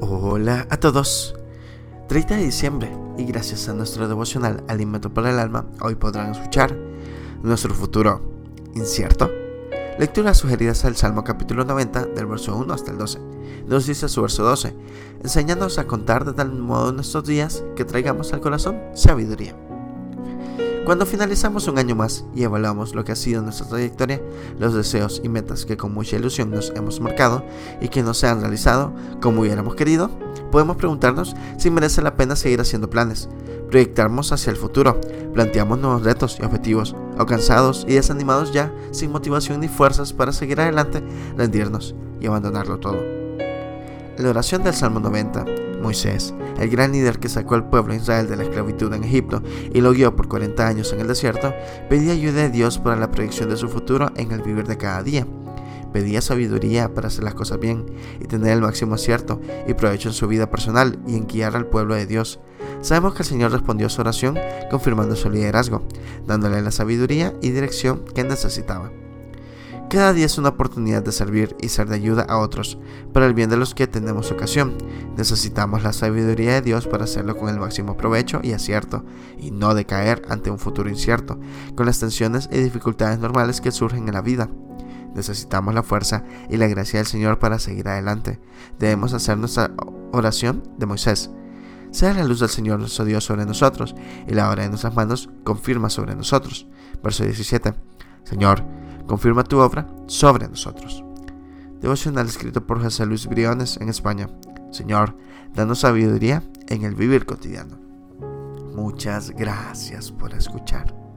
Hola a todos. 30 de diciembre y gracias a nuestro devocional Alimento para el Alma, hoy podrán escuchar nuestro futuro incierto. Lecturas sugeridas al Salmo capítulo 90 del verso 1 hasta el 12. Nos dice su verso 12, enséñanos a contar de tal modo nuestros días que traigamos al corazón sabiduría. Cuando finalizamos un año más y evaluamos lo que ha sido nuestra trayectoria, los deseos y metas que con mucha ilusión nos hemos marcado y que no se han realizado como hubiéramos querido, podemos preguntarnos si merece la pena seguir haciendo planes, proyectarnos hacia el futuro, planteamos nuevos retos y objetivos, o cansados y desanimados ya, sin motivación ni fuerzas para seguir adelante, rendirnos y abandonarlo todo. La oración del Salmo 90, Moisés, el gran líder que sacó al pueblo de Israel de la esclavitud en Egipto y lo guió por 40 años en el desierto, pedía ayuda de Dios para la proyección de su futuro en el vivir de cada día. Pedía sabiduría para hacer las cosas bien y tener el máximo acierto y provecho en su vida personal y en guiar al pueblo de Dios. Sabemos que el Señor respondió a su oración confirmando su liderazgo, dándole la sabiduría y dirección que necesitaba. Cada día es una oportunidad de servir y ser de ayuda a otros, para el bien de los que tenemos ocasión. Necesitamos la sabiduría de Dios para hacerlo con el máximo provecho y acierto, y no decaer ante un futuro incierto, con las tensiones y dificultades normales que surgen en la vida. Necesitamos la fuerza y la gracia del Señor para seguir adelante. Debemos hacer nuestra oración de Moisés. Sea la luz del Señor nuestro Dios sobre nosotros, y la obra de nuestras manos confirma sobre nosotros. Verso 17. Señor, confirma tu obra sobre nosotros. Devocional escrito por José Luis Briones en España. Señor, danos sabiduría en el vivir cotidiano. Muchas gracias por escuchar.